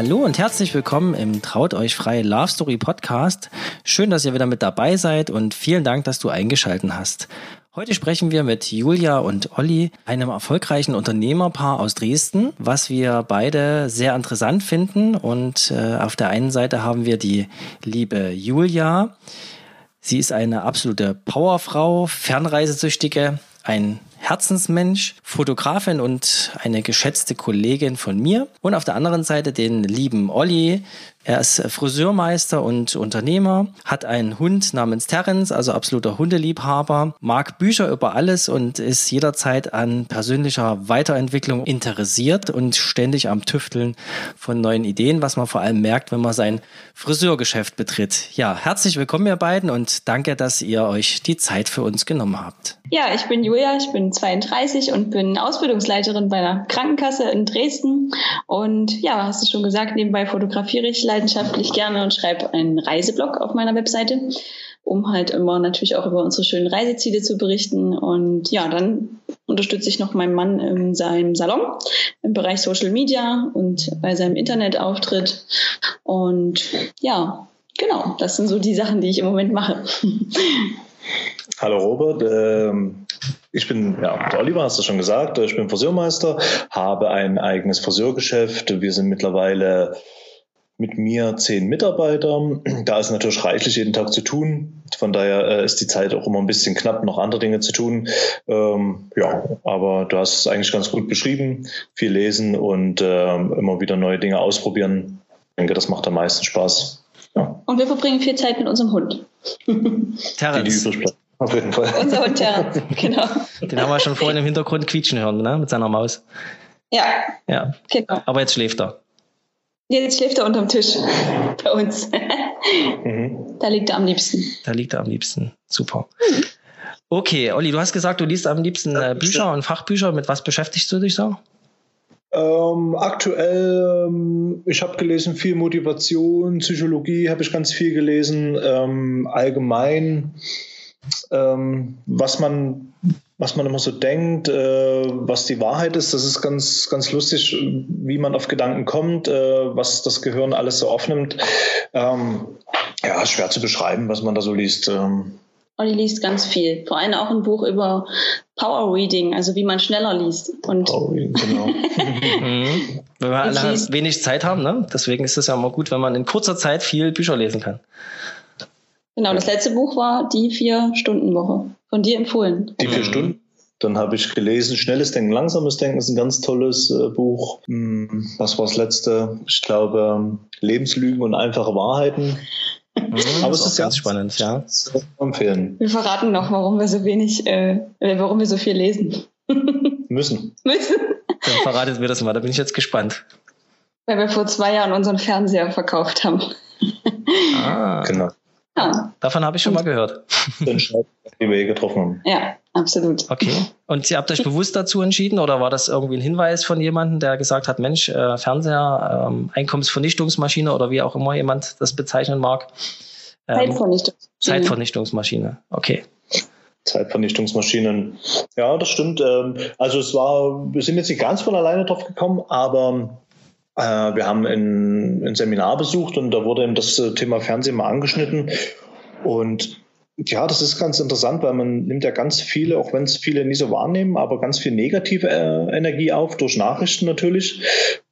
Hallo und herzlich willkommen im Traut euch frei Love Story Podcast. Schön, dass ihr wieder mit dabei seid und vielen Dank, dass du eingeschalten hast. Heute sprechen wir mit Julia und Olli, einem erfolgreichen Unternehmerpaar aus Dresden, was wir beide sehr interessant finden. Und äh, auf der einen Seite haben wir die liebe Julia. Sie ist eine absolute Powerfrau, Fernreisesüchtige, ein Herzensmensch, Fotografin und eine geschätzte Kollegin von mir. Und auf der anderen Seite den lieben Olli. Er ist Friseurmeister und Unternehmer, hat einen Hund namens Terence, also absoluter Hundeliebhaber, mag Bücher über alles und ist jederzeit an persönlicher Weiterentwicklung interessiert und ständig am Tüfteln von neuen Ideen, was man vor allem merkt, wenn man sein Friseurgeschäft betritt. Ja, herzlich willkommen ihr beiden und danke, dass ihr euch die Zeit für uns genommen habt. Ja, ich bin Julia, ich bin 32 und bin Ausbildungsleiterin bei einer Krankenkasse in Dresden. Und ja, hast du schon gesagt, nebenbei fotografiere ich leidenschaftlich gerne und schreibe einen Reiseblog auf meiner Webseite, um halt immer natürlich auch über unsere schönen Reiseziele zu berichten. Und ja, dann unterstütze ich noch meinen Mann in seinem Salon im Bereich Social Media und bei seinem Internetauftritt. Und ja, genau, das sind so die Sachen, die ich im Moment mache. Hallo Robert, ähm, ich bin, ja, der Oliver hast du schon gesagt, ich bin Friseurmeister, habe ein eigenes Friseurgeschäft. Wir sind mittlerweile mit mir zehn Mitarbeiter. Da ist natürlich reichlich jeden Tag zu tun. Von daher äh, ist die Zeit auch immer ein bisschen knapp, noch andere Dinge zu tun. Ähm, ja, aber du hast es eigentlich ganz gut beschrieben. Viel lesen und ähm, immer wieder neue Dinge ausprobieren. Ich denke, das macht am meisten Spaß. Ja. Und wir verbringen viel Zeit mit unserem Hund. Terrence. Auf jeden Fall. Unser Hund Terrence, genau. Den haben wir schon vorhin im Hintergrund quietschen hören, ne? mit seiner Maus. Ja. Ja. Genau. Aber jetzt schläft er. Jetzt schläft er unterm Tisch bei uns. Mhm. Da liegt er am liebsten. Da liegt er am liebsten. Super. Mhm. Okay, Olli, du hast gesagt, du liest am liebsten äh, Bücher und Fachbücher. Mit was beschäftigst du dich so? Ähm, aktuell, ähm, ich habe gelesen viel Motivation, Psychologie habe ich ganz viel gelesen, ähm, allgemein, ähm, was man was man immer so denkt, äh, was die Wahrheit ist, das ist ganz ganz lustig, wie man auf Gedanken kommt, äh, was das Gehirn alles so aufnimmt. Ähm, ja, schwer zu beschreiben, was man da so liest. Ähm, Olli liest ganz viel. Vor allem auch ein Buch über Power Reading, also wie man schneller liest. Und Power Reading, genau. Mhm. Wenn wir wenig Zeit haben, ne? deswegen ist es ja immer gut, wenn man in kurzer Zeit viel Bücher lesen kann. Genau, das letzte Buch war die Vier-Stunden-Woche. Von dir empfohlen. Die vier. Stunden? Dann habe ich gelesen, Schnelles Denken, Langsames Denken ist ein ganz tolles äh, Buch. Hm, was war das letzte? Ich glaube, Lebenslügen und einfache Wahrheiten. Mhm, Aber es ist ganz spannend, ja. Empfehlen. Wir verraten noch, warum wir so wenig, äh, warum wir so viel lesen. Müssen. Müssen. Dann verratet mir das mal, da bin ich jetzt gespannt. Weil wir vor zwei Jahren unseren Fernseher verkauft haben. Ah. Genau. Ja. Davon habe ich schon mal gehört. Den wir getroffen haben. Ja, absolut. Okay. Und ihr habt euch bewusst dazu entschieden oder war das irgendwie ein Hinweis von jemandem, der gesagt hat, Mensch, äh, Fernseher, ähm, Einkommensvernichtungsmaschine oder wie auch immer jemand das bezeichnen mag? Ähm, Zeitvernichtungsmaschine. Zeitvernichtungsmaschine, okay. Zeitvernichtungsmaschinen. Ja, das stimmt. Ähm, also es war, wir sind jetzt nicht ganz von alleine drauf gekommen, aber wir haben ein, ein, Seminar besucht und da wurde eben das äh, Thema Fernsehen mal angeschnitten. Und ja, das ist ganz interessant, weil man nimmt ja ganz viele, auch wenn es viele nicht so wahrnehmen, aber ganz viel negative äh, Energie auf, durch Nachrichten natürlich.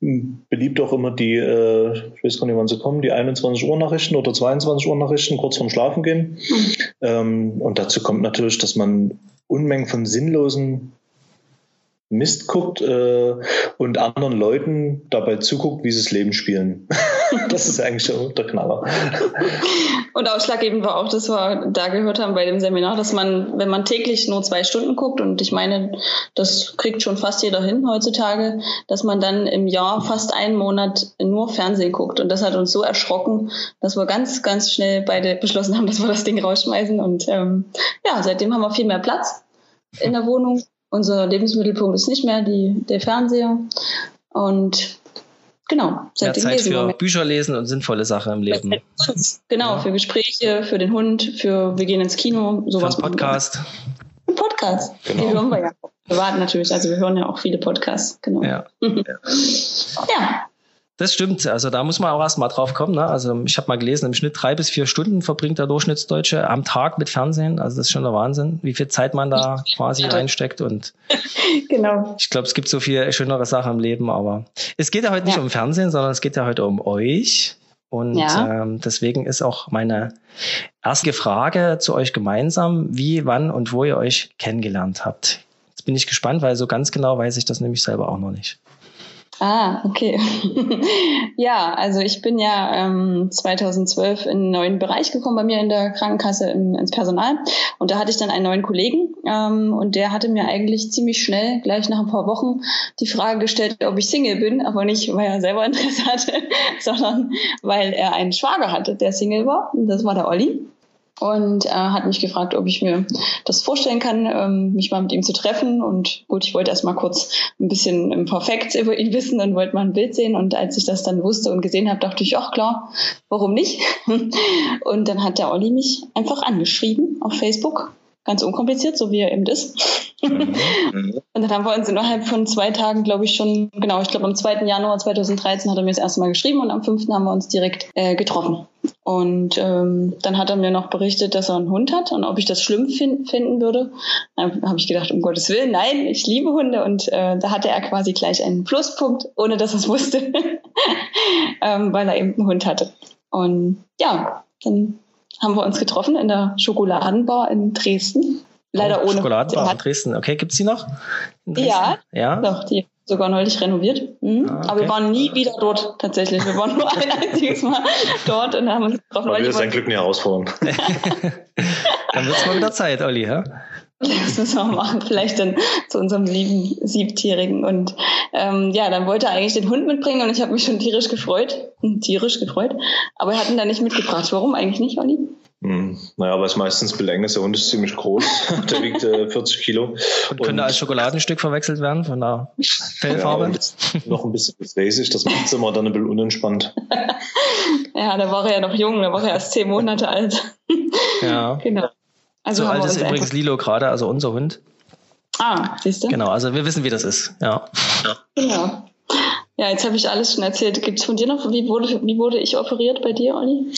Beliebt auch immer die, äh, ich weiß gar nicht, wann sie kommen, die 21 Uhr Nachrichten oder 22 Uhr Nachrichten kurz vorm Schlafen gehen. Mhm. Ähm, und dazu kommt natürlich, dass man Unmengen von sinnlosen Mist guckt äh, und anderen Leuten dabei zuguckt, wie sie das Leben spielen. das ist eigentlich schon der Knaller. Und ausschlaggebend war auch, dass wir da gehört haben bei dem Seminar, dass man, wenn man täglich nur zwei Stunden guckt, und ich meine, das kriegt schon fast jeder hin heutzutage, dass man dann im Jahr fast einen Monat nur Fernsehen guckt. Und das hat uns so erschrocken, dass wir ganz, ganz schnell beide beschlossen haben, dass wir das Ding rausschmeißen. Und ähm, ja, seitdem haben wir viel mehr Platz in der Wohnung unser Lebensmittelpunkt ist nicht mehr die, der Fernseher. Und genau, seitdem Mehr Zeit für Bücher lesen und sinnvolle Sachen im Leben. Genau, ja. für Gespräche, für den Hund, für wir gehen ins Kino, sowas. Für Podcast. Ein Podcast. Genau. Die hören wir ja. Wir warten natürlich, also wir hören ja auch viele Podcasts, genau. Ja. ja. Das stimmt. Also da muss man auch erstmal drauf kommen. Ne? Also ich habe mal gelesen, im Schnitt drei bis vier Stunden verbringt der Durchschnittsdeutsche am Tag mit Fernsehen. Also das ist schon der Wahnsinn, wie viel Zeit man da quasi reinsteckt. Und genau. ich glaube, es gibt so viel schönere Sachen im Leben, aber es geht ja heute nicht ja. um Fernsehen, sondern es geht ja heute um euch. Und ja. ähm, deswegen ist auch meine erste Frage zu euch gemeinsam, wie, wann und wo ihr euch kennengelernt habt. Jetzt bin ich gespannt, weil so ganz genau weiß ich das nämlich selber auch noch nicht. Ah, okay. ja, also ich bin ja ähm, 2012 in einen neuen Bereich gekommen bei mir in der Krankenkasse im, ins Personal. Und da hatte ich dann einen neuen Kollegen ähm, und der hatte mir eigentlich ziemlich schnell, gleich nach ein paar Wochen, die Frage gestellt, ob ich Single bin, aber nicht, weil er selber Interesse hatte, sondern weil er einen Schwager hatte, der Single war. Und das war der Olli und äh, hat mich gefragt, ob ich mir das vorstellen kann, ähm, mich mal mit ihm zu treffen. Und gut, ich wollte erst mal kurz ein bisschen im Perfekt über ihn wissen und wollte mal ein Bild sehen. Und als ich das dann wusste und gesehen habe, dachte ich, ach klar, warum nicht? und dann hat der Olli mich einfach angeschrieben auf Facebook ganz unkompliziert, so wie er eben ist. Mhm. und dann haben wir uns innerhalb von zwei Tagen, glaube ich, schon, genau, ich glaube am 2. Januar 2013 hat er mir das erste Mal geschrieben und am 5. haben wir uns direkt äh, getroffen. Und ähm, dann hat er mir noch berichtet, dass er einen Hund hat und ob ich das schlimm fin finden würde. Dann habe ich gedacht, um Gottes Willen, nein, ich liebe Hunde. Und äh, da hatte er quasi gleich einen Pluspunkt, ohne dass er es wusste, ähm, weil er eben einen Hund hatte. Und ja, dann haben wir uns getroffen in der Schokoladenbar in Dresden. Leider oh, ohne. Schokoladenbar in Dresden. Okay, gibt's die noch? Ja, ja. Doch, die sogar neulich renoviert. Mhm. Ah, okay. Aber wir waren nie wieder dort tatsächlich. Wir waren nur ein einziges Mal dort und haben uns getroffen. Aber wir ist ein Glück eine Herausforderung. dann wird's mal wieder Zeit, Olli, ja? Das müssen wir machen, vielleicht dann zu unserem lieben Siebtierigen. Und ähm, ja, dann wollte er eigentlich den Hund mitbringen und ich habe mich schon tierisch gefreut. Hm, tierisch gefreut. Aber er hat ihn dann nicht mitgebracht. Warum eigentlich nicht, Olli? Hm, naja, weil es meistens Belang ist. Der Hund ist ziemlich groß. Der wiegt äh, 40 Kilo. Und könnte als Schokoladenstück verwechselt werden von der Fellfarbe? Ja, noch ein bisschen gefräßig. Das macht es immer dann ein bisschen unentspannt. ja, da war er ja noch jung. Da war er erst zehn Monate alt. ja. Genau. Also so alt ist übrigens Lilo gerade, also unser Hund. Ah, siehst du? Genau, also wir wissen, wie das ist. Ja. Genau. Ja, jetzt habe ich alles schon erzählt. Gibt es von dir noch, wie wurde, wie wurde ich operiert bei dir, Olli?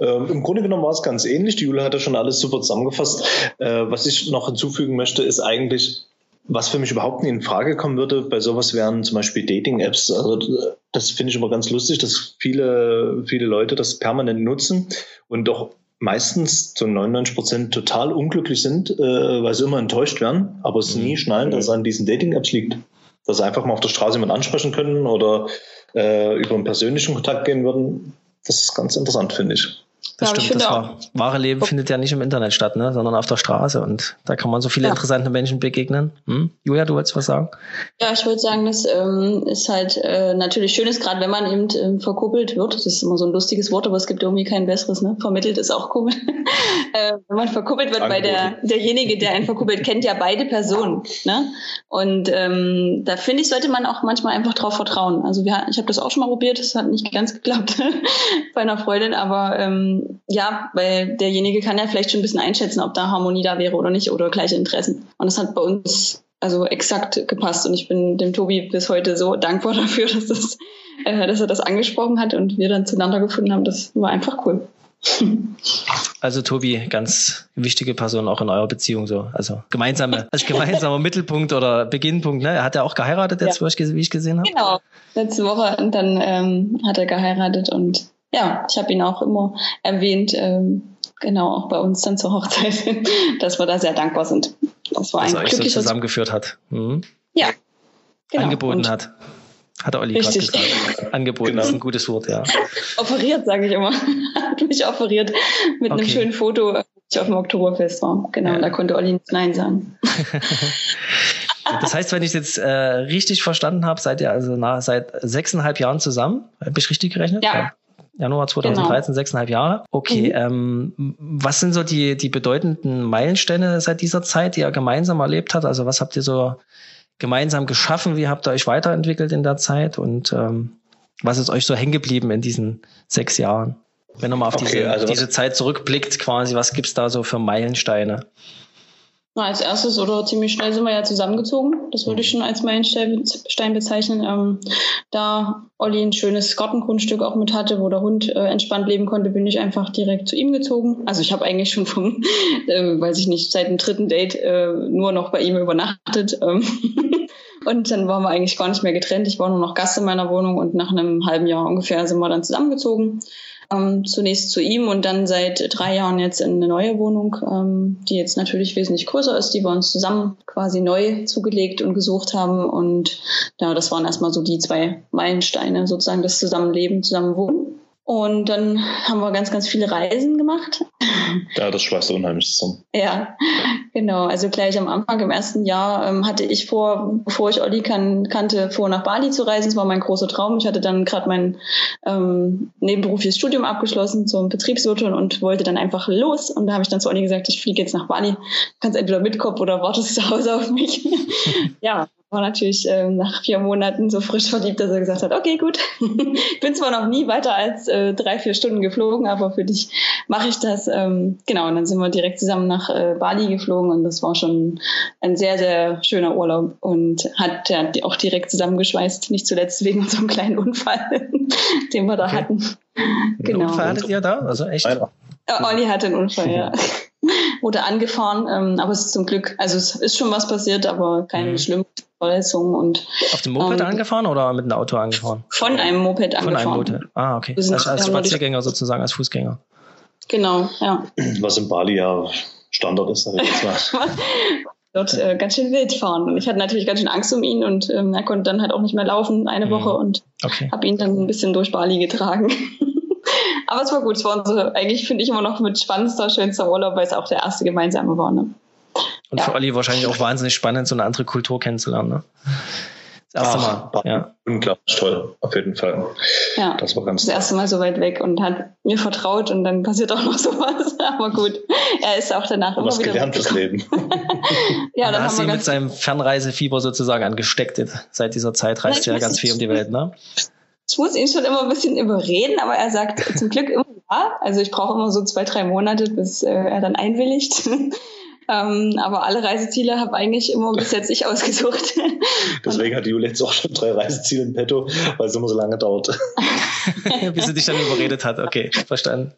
Ähm, Im Grunde genommen war es ganz ähnlich. Die Jule hat ja schon alles super zusammengefasst. Äh, was ich noch hinzufügen möchte, ist eigentlich, was für mich überhaupt nicht in Frage kommen würde, bei sowas wären zum Beispiel Dating-Apps. Also das finde ich immer ganz lustig, dass viele, viele Leute das permanent nutzen und doch meistens zu 99 Prozent total unglücklich sind, äh, weil sie immer enttäuscht werden, aber es mhm. nie schnallen, dass es an diesen Dating-Apps liegt. Dass sie einfach mal auf der Straße jemanden ansprechen können oder äh, über einen persönlichen Kontakt gehen würden. Das ist ganz interessant, finde ich. Das ja, stimmt, das war, wahre Leben findet ja nicht im Internet statt, ne, sondern auf der Straße und da kann man so viele ja. interessante Menschen begegnen. Hm? Julia, du wolltest was sagen? Ja, ich würde sagen, das ähm, ist halt äh, natürlich schön ist, gerade wenn man eben ähm, verkuppelt wird. Das ist immer so ein lustiges Wort, aber es gibt irgendwie kein besseres. Ne? Vermittelt ist auch komisch. äh, wenn man verkuppelt wird, weil der derjenige, der einen verkuppelt, kennt ja beide Personen. Ne? Und ähm, da finde ich, sollte man auch manchmal einfach drauf vertrauen. Also wir, ich habe das auch schon mal probiert, das hat nicht ganz geklappt bei einer Freundin, aber ähm, ja, weil derjenige kann ja vielleicht schon ein bisschen einschätzen, ob da Harmonie da wäre oder nicht oder gleiche Interessen. Und das hat bei uns also exakt gepasst und ich bin dem Tobi bis heute so dankbar dafür, dass, das, äh, dass er das angesprochen hat und wir dann zueinander gefunden haben. Das war einfach cool. Also Tobi, ganz wichtige Person auch in eurer Beziehung so. Also gemeinsame, als gemeinsamer Mittelpunkt oder Beginnpunkt. Ne? Er hat ja auch geheiratet jetzt, ja. wie ich gesehen habe. Genau, letzte Woche und dann ähm, hat er geheiratet und ja, ich habe ihn auch immer erwähnt, ähm, genau, auch bei uns dann zur Hochzeit, dass wir da sehr dankbar sind. Das war ein glückliches... So zusammengeführt hat. Mhm. Ja, genau. angeboten Und hat. Hat Olli gerade gesagt. Angeboten genau. ist ein gutes Wort, ja. Offeriert, sage ich immer. Hat mich offeriert mit okay. einem schönen Foto, als ich auf dem Oktoberfest war. Genau, ja. da konnte Olli nicht Nein sagen. das heißt, wenn ich es jetzt äh, richtig verstanden habe, seid ihr also nach, seit sechseinhalb Jahren zusammen. Habe ich richtig gerechnet? Ja. Januar 2013, genau. sechseinhalb Jahre. Okay, mhm. ähm, was sind so die, die bedeutenden Meilensteine seit dieser Zeit, die ihr gemeinsam erlebt habt? Also was habt ihr so gemeinsam geschaffen? Wie habt ihr euch weiterentwickelt in der Zeit? Und ähm, was ist euch so hängen geblieben in diesen sechs Jahren? Wenn ihr mal auf okay, diese, also diese Zeit zurückblickt, quasi, was gibt's da so für Meilensteine? Na, als erstes oder ziemlich schnell sind wir ja zusammengezogen. Das würde ich schon als Meilenstein bezeichnen. Ähm, da Olli ein schönes Gartengrundstück auch mit hatte, wo der Hund äh, entspannt leben konnte, bin ich einfach direkt zu ihm gezogen. Also ich habe eigentlich schon vom, äh, weiß ich nicht, seit dem dritten Date äh, nur noch bei ihm übernachtet. Ähm und dann waren wir eigentlich gar nicht mehr getrennt. Ich war nur noch Gast in meiner Wohnung und nach einem halben Jahr ungefähr sind wir dann zusammengezogen ähm, zunächst zu ihm und dann seit drei Jahren jetzt in eine neue Wohnung, ähm, die jetzt natürlich wesentlich größer ist, die wir uns zusammen quasi neu zugelegt und gesucht haben. Und ja, das waren erstmal so die zwei Meilensteine, sozusagen das Zusammenleben, Zusammenwohnen. Und dann haben wir ganz, ganz viele Reisen gemacht. Ja, das schweißt unheimlich zusammen. Ja, genau. Also gleich am Anfang, im ersten Jahr, ähm, hatte ich vor, bevor ich Olli kan kannte, vor nach Bali zu reisen. Das war mein großer Traum. Ich hatte dann gerade mein ähm, nebenberufliches Studium abgeschlossen zum Betriebswirtin und wollte dann einfach los. Und da habe ich dann zu Olli gesagt, ich fliege jetzt nach Bali. Du kannst entweder mitkommen oder wartest zu Hause auf mich. ja, war natürlich ähm, nach vier Monaten so frisch verliebt, dass er gesagt hat, okay, gut, ich bin zwar noch nie weiter als äh, drei, vier Stunden geflogen, aber für dich mache ich das. Ähm, genau, und dann sind wir direkt zusammen nach äh, Bali geflogen und das war schon ein sehr, sehr schöner Urlaub und hat ja auch direkt zusammengeschweißt, nicht zuletzt wegen unserem kleinen Unfall, den wir da okay. hatten. Genau. Unfall hattet ihr da? Also echt? Äh, Olli hatte einen Unfall, ja. Wurde angefahren, ähm, aber es ist zum Glück, also es ist schon was passiert, aber keine mhm. schlimme Verletzungen und. Auf dem Moped ähm, angefahren oder mit einem Auto angefahren? Von einem Moped angefahren. Von einem Moped. Ah, okay. Sind, als, als Spaziergänger sozusagen, als Fußgänger. Genau, ja. Was in Bali ja Standard ist, sag ich jetzt mal. dort äh, ganz schön wild fahren. Und ich hatte natürlich ganz schön Angst um ihn und ähm, er konnte dann halt auch nicht mehr laufen eine mhm. Woche und okay. habe ihn dann ein bisschen durch Bali getragen. Aber es war gut. Es war unsere, eigentlich finde ich immer noch mit spannendster, schönster Urlaub, weil es auch der erste gemeinsame war. Ne? Und ja. für Olli wahrscheinlich auch wahnsinnig spannend, so eine andere Kultur kennenzulernen. Ne? Das erste Ach, Mal. Ja. Unglaublich toll, auf jeden Fall. Ja, das war ganz Das erste Mal so weit weg und hat mir vertraut und dann passiert auch noch sowas. Aber gut, er ist auch danach immer was wieder gelernt fürs Leben. ja, dann haben wir mit seinem Fernreisefieber sozusagen angesteckt. Seit dieser Zeit reist er ja ganz viel um die Welt, ne? Ich muss ihn schon immer ein bisschen überreden, aber er sagt zum Glück immer ja. Also ich brauche immer so zwei, drei Monate, bis äh, er dann einwilligt. Ähm, aber alle Reiseziele habe eigentlich immer bis jetzt ich ausgesucht. Deswegen hat Julia jetzt auch schon drei Reiseziele in petto, weil es immer so lange dauert. Bis sie dich dann überredet hat. Okay, verstanden.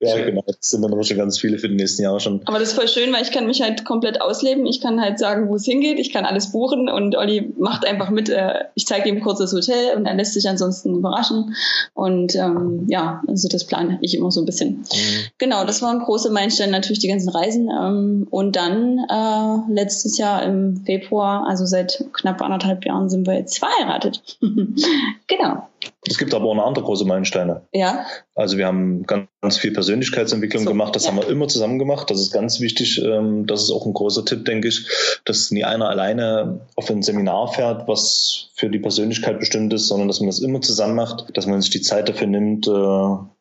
Ja, schön. genau. Das sind dann aber schon ganz viele für die nächsten Jahre schon. Aber das ist voll schön, weil ich kann mich halt komplett ausleben. Ich kann halt sagen, wo es hingeht. Ich kann alles buchen und Olli macht einfach mit. Äh, ich zeige ihm kurz das Hotel und er lässt sich ansonsten überraschen. Und ähm, ja, also das plane ich immer so ein bisschen. Mhm. Genau, das waren große Meilensteine, natürlich die ganzen Reisen. Ähm, und dann äh, letztes Jahr im Februar, also seit knapp anderthalb Jahren, sind wir jetzt verheiratet. genau. Es gibt aber auch noch andere große Meilensteine. Ja. Also wir haben ganz, ganz viel Persönlichkeitsentwicklung so, gemacht. Das ja. haben wir immer zusammen gemacht. Das ist ganz wichtig. Ähm, das ist auch ein großer Tipp, denke ich, dass nie einer alleine auf ein Seminar fährt, was für die Persönlichkeit bestimmt ist, sondern dass man das immer zusammen macht, dass man sich die Zeit dafür nimmt, äh,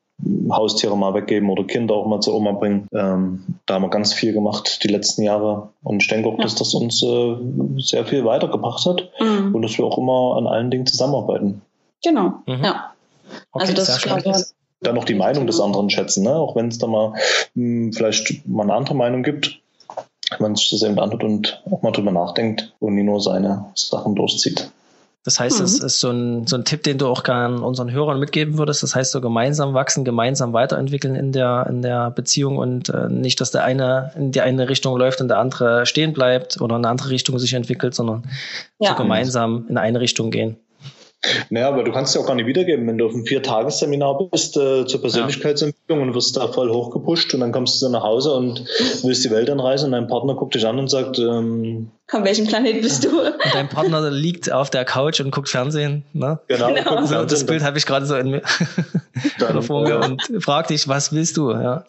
Haustiere mal weggeben oder Kinder auch mal zur Oma bringen. Ähm, da haben wir ganz viel gemacht die letzten Jahre. Und ich denke auch, ja. dass das uns äh, sehr viel weitergebracht hat mhm. und dass wir auch immer an allen Dingen zusammenarbeiten. Genau, mhm. ja. Okay, also das ist dann noch die Meinung des anderen schätzen, ne? auch wenn es da mal mh, hm, vielleicht mal eine andere Meinung gibt, wenn man sich das eben anhört und auch mal drüber nachdenkt und nie nur seine Sachen durchzieht. Das heißt, mhm. das ist so ein, so ein Tipp, den du auch gerne unseren Hörern mitgeben würdest. Das heißt, so gemeinsam wachsen, gemeinsam weiterentwickeln in der, in der Beziehung und äh, nicht, dass der eine in die eine Richtung läuft und der andere stehen bleibt oder in eine andere Richtung sich entwickelt, sondern ja. so gemeinsam in eine Richtung gehen. Naja, aber du kannst ja auch gar nicht wiedergeben, wenn du auf einem Vier-Tages-Seminar bist äh, zur Persönlichkeitsentwicklung ja. und wirst da voll hochgepusht und dann kommst du nach Hause und willst die Welt anreisen und dein Partner guckt dich an und sagt, ähm, von welchem Planet bist du? Und dein Partner liegt auf der Couch und guckt Fernsehen, ne? Genau. genau. So, das Bild habe ich gerade so in mir dann, vor mir ja. und fragt dich, was willst du, ja?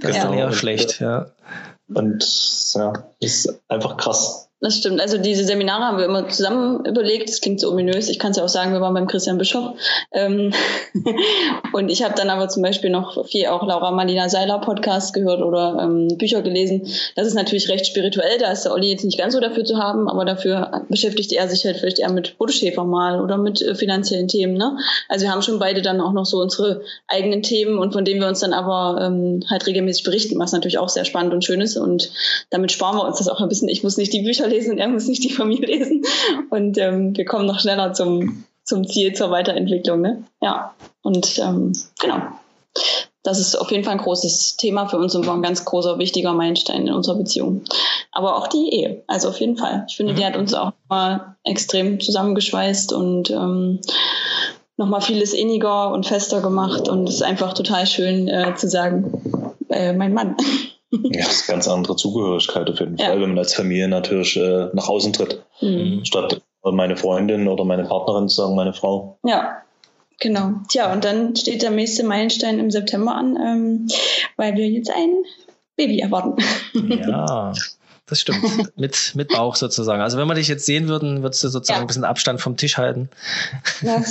Das genau. ist dann eher schlecht, ja. Und ja, ist einfach krass. Das stimmt. Also diese Seminare haben wir immer zusammen überlegt. Das klingt so ominös. Ich kann es ja auch sagen, wir waren beim Christian Bischof. Ähm und ich habe dann aber zum Beispiel noch viel auch Laura Marlina Seiler Podcast gehört oder ähm, Bücher gelesen. Das ist natürlich recht spirituell. Da ist der Olli jetzt nicht ganz so dafür zu haben, aber dafür beschäftigt er sich halt vielleicht eher mit Bodeschäfer mal oder mit äh, finanziellen Themen. Ne? Also wir haben schon beide dann auch noch so unsere eigenen Themen und von denen wir uns dann aber ähm, halt regelmäßig berichten, was natürlich auch sehr spannend und schön ist. Und damit sparen wir uns das auch ein bisschen. Ich muss nicht die Bücher lesen und er muss nicht die von mir lesen. Und ähm, wir kommen noch schneller zum, zum Ziel, zur Weiterentwicklung. Ne? Ja, und ähm, genau. Das ist auf jeden Fall ein großes Thema für uns und war ein ganz großer, wichtiger Meilenstein in unserer Beziehung. Aber auch die Ehe, also auf jeden Fall. Ich finde, die hat uns auch mal extrem zusammengeschweißt und ähm, nochmal vieles inniger und fester gemacht. Und es ist einfach total schön äh, zu sagen, äh, mein Mann. Ja, das ist eine ganz andere Zugehörigkeit auf jeden ja. Fall, wenn man als Familie natürlich äh, nach außen tritt. Mhm. Statt meine Freundin oder meine Partnerin zu sagen, meine Frau. Ja, genau. Tja, und dann steht der nächste Meilenstein im September an, ähm, weil wir jetzt ein Baby erwarten. Ja. Das stimmt. mit, mit Bauch sozusagen. Also wenn wir dich jetzt sehen würden, würdest du sozusagen ja. ein bisschen Abstand vom Tisch halten. Ja,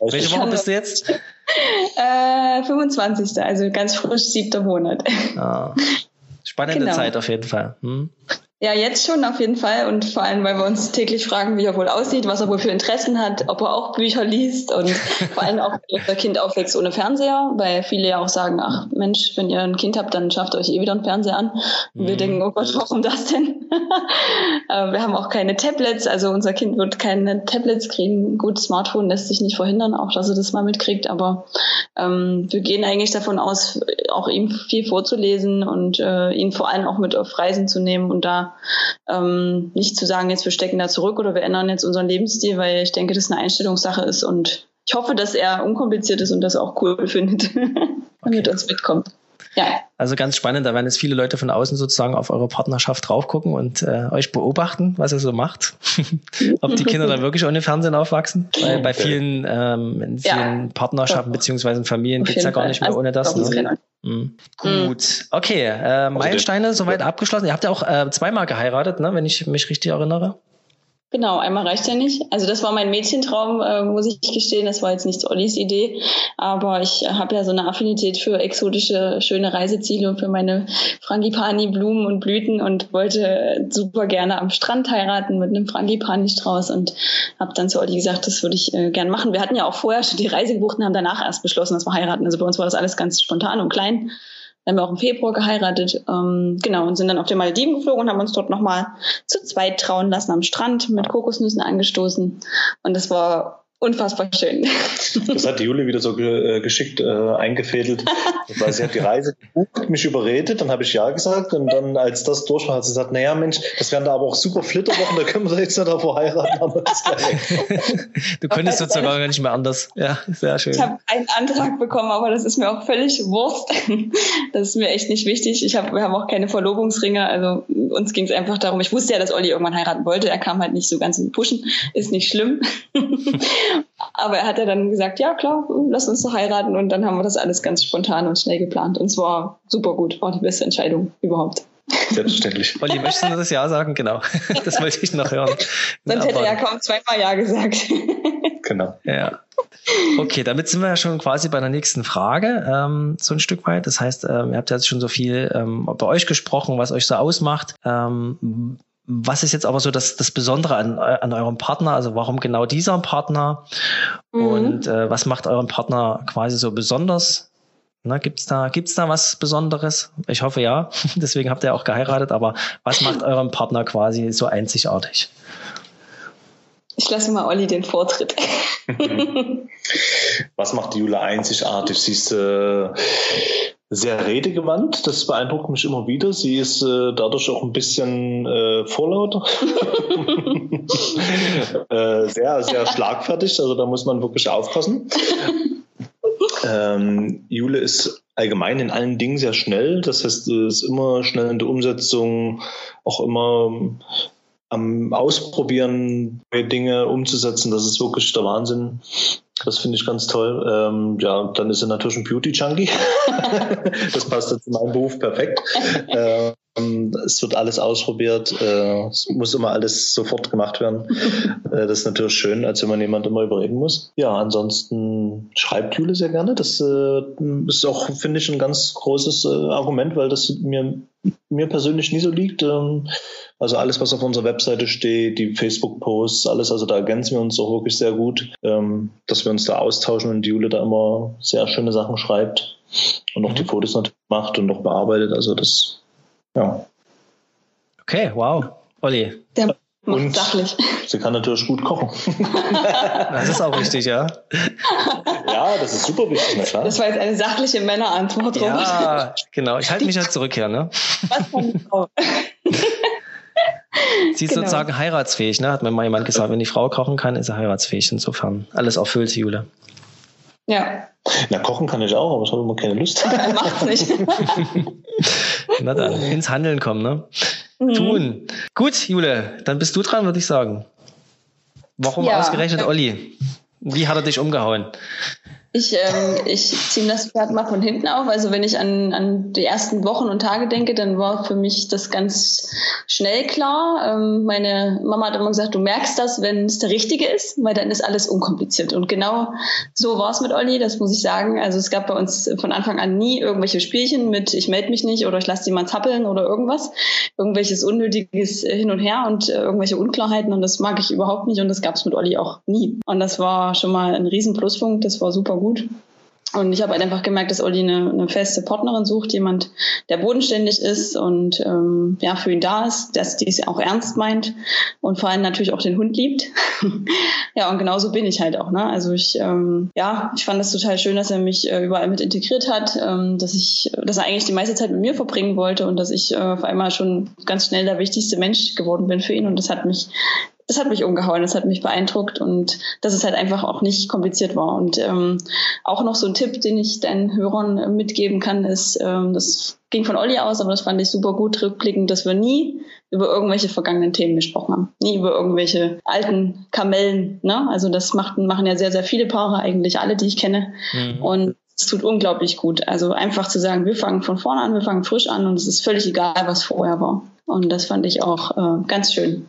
Welche Woche bist du jetzt? Äh, 25. Also ganz frisch, siebter Monat. Ah. Spannende genau. Zeit auf jeden Fall. Hm? Ja, jetzt schon auf jeden Fall und vor allem, weil wir uns täglich fragen, wie er wohl aussieht, was er wohl für Interessen hat, ob er auch Bücher liest und vor allem auch, wenn unser Kind aufwächst ohne Fernseher, weil viele ja auch sagen, ach Mensch, wenn ihr ein Kind habt, dann schafft euch eh wieder einen Fernseher an. Und mhm. wir denken, oh Gott, warum das denn? Äh, wir haben auch keine Tablets, also unser Kind wird keine Tablets kriegen. Gut, Smartphone lässt sich nicht verhindern, auch dass er das mal mitkriegt, aber ähm, wir gehen eigentlich davon aus, auch ihm viel vorzulesen und äh, ihn vor allem auch mit auf Reisen zu nehmen und da ähm, nicht zu sagen, jetzt wir stecken da zurück oder wir ändern jetzt unseren Lebensstil, weil ich denke, das eine Einstellungssache ist und ich hoffe, dass er unkompliziert ist und das auch cool findet und okay. mit uns mitkommt. Ja. Also ganz spannend, da werden jetzt viele Leute von außen sozusagen auf eure Partnerschaft drauf gucken und äh, euch beobachten, was ihr so macht. Ob die Kinder dann wirklich ohne Fernsehen aufwachsen. Weil bei vielen, ähm, in vielen ja. Partnerschaften beziehungsweise Familien geht's ja gar nicht mehr also, ohne das. Ne? Mhm. Gut, okay. Äh, Meilensteine soweit abgeschlossen. Ihr habt ja auch äh, zweimal geheiratet, ne, wenn ich mich richtig erinnere. Genau, einmal reicht ja nicht. Also das war mein Mädchentraum, äh, muss ich gestehen. Das war jetzt nicht Ollis Idee, aber ich habe ja so eine Affinität für exotische, schöne Reiseziele und für meine Frangipani Blumen und Blüten und wollte super gerne am Strand heiraten mit einem Frangipani Strauß und habe dann zu Olli gesagt, das würde ich äh, gern machen. Wir hatten ja auch vorher schon die Reise gebucht und haben danach erst beschlossen, dass wir heiraten. Also bei uns war das alles ganz spontan und klein. Dann haben auch im Februar geheiratet, ähm, genau, und sind dann auf den Malediven geflogen und haben uns dort nochmal zu zweit trauen lassen am Strand mit Kokosnüssen angestoßen. Und das war unfassbar schön. Das hat die Juli wieder so ge äh, geschickt äh, eingefädelt, weil sie hat die Reise gebucht, mich überredet, dann habe ich ja gesagt und dann, als das durch war, hat sie gesagt, naja Mensch, das wären da aber auch super Flitterwochen, da können wir jetzt nicht davor heiraten. Aber das du könntest sozusagen gar nicht mehr anders. Ja, sehr schön. Ich habe einen Antrag bekommen, aber das ist mir auch völlig Wurst. Das ist mir echt nicht wichtig. Ich hab, wir haben auch keine Verlobungsringe, also uns ging es einfach darum, ich wusste ja, dass Olli irgendwann heiraten wollte, er kam halt nicht so ganz in den Pushen, ist nicht schlimm. Aber er hat ja dann gesagt, ja klar, lass uns doch heiraten. Und dann haben wir das alles ganz spontan und schnell geplant. Und es war super gut, war die beste Entscheidung überhaupt. Selbstverständlich. Olli, möchtest du das Ja sagen? Genau. Das wollte ich noch hören. Sonst hätte er ja kaum zweimal Ja gesagt. Genau. Ja. Okay, damit sind wir ja schon quasi bei der nächsten Frage, ähm, so ein Stück weit. Das heißt, ähm, ihr habt jetzt schon so viel ähm, bei euch gesprochen, was euch so ausmacht. Ähm, was ist jetzt aber so das, das Besondere an, an eurem Partner? Also warum genau dieser Partner? Mhm. Und äh, was macht euren Partner quasi so besonders? Na, gibt's da, gibt's da was Besonderes? Ich hoffe ja. Deswegen habt ihr auch geheiratet. Aber was macht euren Partner quasi so einzigartig? Ich lasse mal Olli den Vortritt. was macht die Jule einzigartig? Sie ist äh, sehr redegewandt. Das beeindruckt mich immer wieder. Sie ist äh, dadurch auch ein bisschen äh, vorlauter. äh, sehr, sehr schlagfertig. Also da muss man wirklich aufpassen. Ähm, Jule ist allgemein in allen Dingen sehr schnell. Das heißt, es ist immer schnell in der Umsetzung, auch immer am Ausprobieren, Dinge umzusetzen. Das ist wirklich der Wahnsinn. Das finde ich ganz toll. Ähm, ja, dann ist er natürlich ein Beauty-Junkie. das passt zu meinem Beruf perfekt. Ähm, es wird alles ausprobiert. Äh, es muss immer alles sofort gemacht werden. Äh, das ist natürlich schön, als wenn man jemand immer überreden muss. Ja, ansonsten schreibt Jule sehr gerne. Das äh, ist auch, finde ich, ein ganz großes äh, Argument, weil das mir, mir persönlich nie so liegt. Ähm, also alles, was auf unserer Webseite steht, die Facebook-Posts, alles, also da ergänzen wir uns auch wirklich sehr gut, ähm, dass wir uns da austauschen und die Jule da immer sehr schöne Sachen schreibt und auch mhm. die Fotos natürlich macht und noch bearbeitet. Also das, ja. Okay, wow. Olli. Der und sachlich. sie kann natürlich gut kochen. das ist auch wichtig, ja. Ja, das ist super wichtig, na klar. Das war jetzt eine sachliche Männerantwort. Ja, genau. Ich halte mich halt zurück hier, ne? Was von Frau? Sie ist genau. sozusagen heiratsfähig, ne? Hat mir mal jemand gesagt, wenn die Frau kochen kann, ist sie heiratsfähig. Insofern alles erfüllt, Jule. Ja. Na, kochen kann ich auch, aber ich habe immer keine Lust. Macht's nicht. Na dann, ins Handeln kommen, ne? Mhm. Tun. Gut, Jule, dann bist du dran, würde ich sagen. Warum ja. ausgerechnet Olli? Wie hat er dich umgehauen? Ich, ähm, ich ziehe das Pferd mal von hinten auf. Also wenn ich an, an die ersten Wochen und Tage denke, dann war für mich das ganz schnell klar. Ähm, meine Mama hat immer gesagt, du merkst das, wenn es der Richtige ist, weil dann ist alles unkompliziert. Und genau so war es mit Olli, das muss ich sagen. Also es gab bei uns von Anfang an nie irgendwelche Spielchen mit ich melde mich nicht oder ich lasse jemand zappeln oder irgendwas. Irgendwelches unnötiges Hin und Her und äh, irgendwelche Unklarheiten und das mag ich überhaupt nicht und das gab es mit Olli auch nie. Und das war schon mal ein riesen Pluspunkt, das war super gut gut. Und ich habe halt einfach gemerkt, dass Olli eine, eine feste Partnerin sucht, jemand, der bodenständig ist und ähm, ja für ihn da ist, dass die es auch ernst meint und vor allem natürlich auch den Hund liebt. ja, und genauso bin ich halt auch. Ne? Also ich, ähm, ja, ich fand das total schön, dass er mich äh, überall mit integriert hat, ähm, dass ich, dass er eigentlich die meiste Zeit mit mir verbringen wollte und dass ich äh, auf einmal schon ganz schnell der wichtigste Mensch geworden bin für ihn. Und das hat mich das hat mich umgehauen, das hat mich beeindruckt und dass es halt einfach auch nicht kompliziert war. Und ähm, auch noch so ein Tipp, den ich deinen Hörern mitgeben kann, ist, ähm, das ging von Olli aus, aber das fand ich super gut rückblickend, dass wir nie über irgendwelche vergangenen Themen gesprochen haben. Nie über irgendwelche alten Kamellen. Ne? Also das machten, machen ja sehr, sehr viele Paare, eigentlich alle, die ich kenne. Mhm. Und es tut unglaublich gut. Also einfach zu sagen, wir fangen von vorne an, wir fangen frisch an und es ist völlig egal, was vorher war. Und das fand ich auch äh, ganz schön.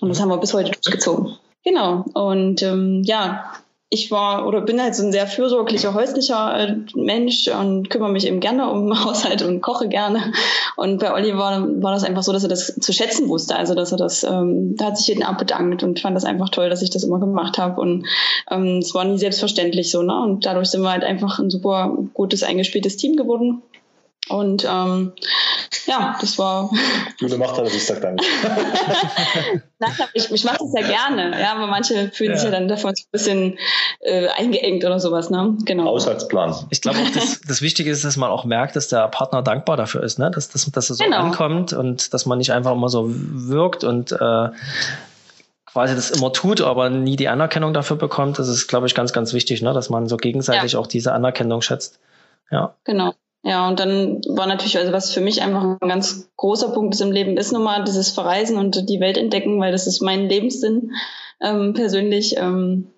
Und das haben wir bis heute durchgezogen. Genau. Und ähm, ja, ich war oder bin halt so ein sehr fürsorglicher, häuslicher äh, Mensch und kümmere mich eben gerne um Haushalt und koche gerne. Und bei Olli war, war das einfach so, dass er das zu schätzen wusste. Also dass er das, ähm, da hat sich jeden abbedankt und fand das einfach toll, dass ich das immer gemacht habe. Und ähm, es war nie selbstverständlich so, ne? Und dadurch sind wir halt einfach ein super gutes, eingespieltes Team geworden. Und ähm, ja, das war. Jule macht alles, ich sag danke. Nein, ich, ich mache das ja gerne, ja, aber manche fühlen ja. sich ja dann davon so ein bisschen äh, eingeengt oder sowas, ne? Genau. Haushaltsplan. Ich glaube auch, das, das Wichtige ist, dass man auch merkt, dass der Partner dankbar dafür ist, ne? Dass, dass, dass es so genau. ankommt und dass man nicht einfach immer so wirkt und äh, quasi das immer tut, aber nie die Anerkennung dafür bekommt. Das ist, glaube ich, ganz, ganz wichtig, ne? dass man so gegenseitig ja. auch diese Anerkennung schätzt. Ja. Genau. Ja, und dann war natürlich, also was für mich einfach ein ganz großer Punkt ist im Leben, ist nun mal dieses Verreisen und die Welt entdecken, weil das ist mein Lebenssinn ähm, persönlich. Ähm,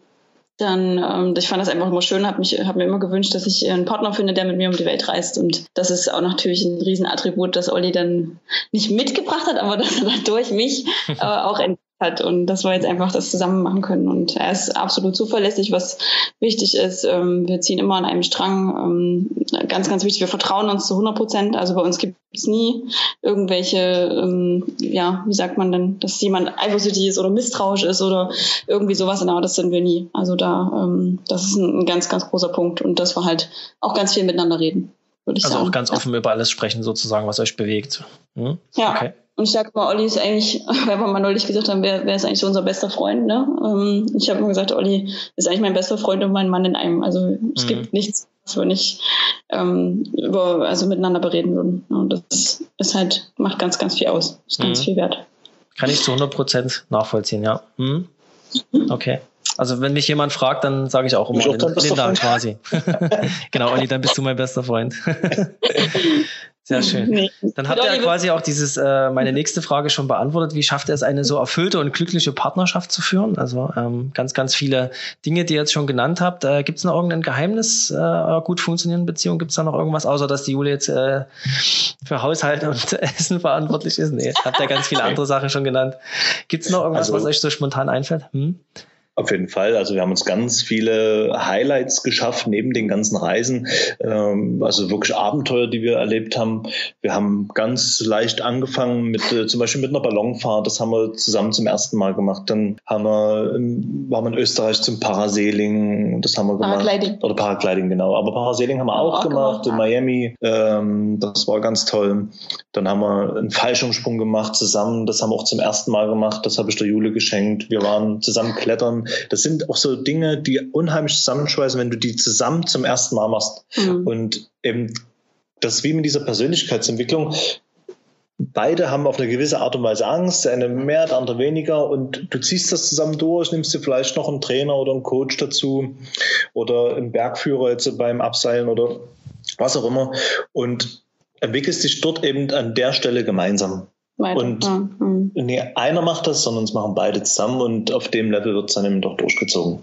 dann, ähm, ich fand das einfach immer schön, habe mich, habe mir immer gewünscht, dass ich einen Partner finde, der mit mir um die Welt reist. Und das ist auch natürlich ein Riesenattribut, das Olli dann nicht mitgebracht hat, aber dass er dann durch mich äh, auch hat. Und das war jetzt einfach das zusammen machen können. Und er ist absolut zuverlässig, was wichtig ist. Ähm, wir ziehen immer an einem Strang. Ähm, ganz, ganz wichtig, wir vertrauen uns zu 100 Prozent. Also bei uns gibt es nie irgendwelche, ähm, ja, wie sagt man denn, dass jemand eifersüchtig ist oder misstrauisch ist oder irgendwie sowas. Genau, das sind wir nie. Also da, das ist ein, ganz, ganz großer Punkt. Und das war halt auch ganz viel miteinander reden. also sagen. auch ganz offen über alles sprechen, sozusagen, was euch bewegt. Hm? Ja. Okay. Und ich sage mal, Olli ist eigentlich, weil wir mal neulich gesagt haben, wer, wer ist eigentlich so unser bester Freund, ne? Ähm, ich habe immer gesagt, Olli ist eigentlich mein bester Freund und mein Mann in einem. Also es mhm. gibt nichts, was wir nicht ähm, über, also miteinander bereden würden. Und das ist halt, macht ganz, ganz viel aus. Ist ganz mhm. viel wert. Kann ich zu 100 Prozent nachvollziehen, ja. Mhm. Okay. Also wenn mich jemand fragt, dann sage ich auch immer ich Linda quasi. genau, Olli, dann bist du mein bester Freund. Sehr schön. Nee. Dann habt ihr ja quasi auch dieses, äh, meine nächste Frage schon beantwortet. Wie schafft er es, eine so erfüllte und glückliche Partnerschaft zu führen? Also ähm, ganz, ganz viele Dinge, die ihr jetzt schon genannt habt. Äh, Gibt es noch irgendein Geheimnis äh, gut funktionierenden Beziehung? Gibt es da noch irgendwas, außer dass die Jule jetzt äh, für Haushalt und Essen verantwortlich ist? Nee, habt ihr ganz viele andere Sachen schon genannt. Gibt es noch irgendwas, also, was euch so spontan einfällt? Hm? Auf jeden Fall. Also wir haben uns ganz viele Highlights geschafft neben den ganzen Reisen. Ähm, also wirklich Abenteuer, die wir erlebt haben. Wir haben ganz leicht angefangen mit äh, zum Beispiel mit einer Ballonfahrt. Das haben wir zusammen zum ersten Mal gemacht. Dann haben wir, waren wir in Österreich zum Parasailing. Das haben wir gemacht. Paragliding. Oder Paragliding, genau. Aber Parasailing haben wir auch, auch gemacht, gemacht in Miami. Ähm, das war ganz toll. Dann haben wir einen Fallschirmsprung gemacht zusammen. Das haben wir auch zum ersten Mal gemacht. Das habe ich der Jule geschenkt. Wir waren zusammen klettern. Das sind auch so Dinge, die unheimlich zusammenschweißen, wenn du die zusammen zum ersten Mal machst. Mhm. Und eben das ist wie mit dieser Persönlichkeitsentwicklung. Beide haben auf eine gewisse Art und Weise Angst, der eine mehr, der andere weniger und du ziehst das zusammen durch, nimmst dir vielleicht noch einen Trainer oder einen Coach dazu oder einen Bergführer jetzt beim Abseilen oder was auch immer und entwickelst dich dort eben an der Stelle gemeinsam. Weiter. Und ja. mhm. nee, einer macht das, sondern es machen beide zusammen und auf dem Level wird es dann eben doch durchgezogen.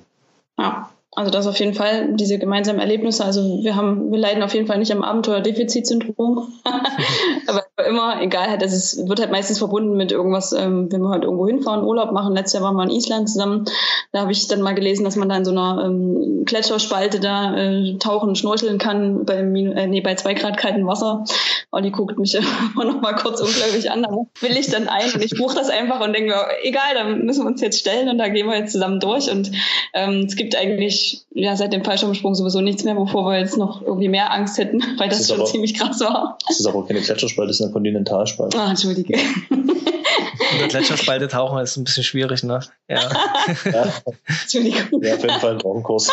Ja. Also das auf jeden Fall, diese gemeinsamen Erlebnisse. Also wir haben, wir leiden auf jeden Fall nicht am Abenteuerdefizitsyndrom. Aber immer, egal, halt, das ist, wird halt meistens verbunden mit irgendwas, ähm, wenn wir halt irgendwo hinfahren, Urlaub machen. Letztes Jahr waren wir in Island zusammen. Da habe ich dann mal gelesen, dass man da in so einer ähm, Gletscherspalte da äh, tauchen, schnorcheln kann bei, äh, nee, bei zwei Grad kaltem Wasser. Olli guckt mich immer noch mal kurz ungläubig an. Da will ich dann ein und ich buche das einfach und denke mir, egal, da müssen wir uns jetzt stellen und da gehen wir jetzt zusammen durch. Und ähm, es gibt eigentlich ja seit dem Fallschirmsprung sowieso nichts mehr, wovor wir jetzt noch irgendwie mehr Angst hätten, weil das, das schon aber, ziemlich krass war. Das ist aber keine Gletscherspalte, das ist eine Kontinentalspalte. Ah, entschuldige. In der Gletscherspalte tauchen ist ein bisschen schwierig, ne? Ja. ja. Entschuldigung. Ja, auf jeden Fall ein Traumenkurs.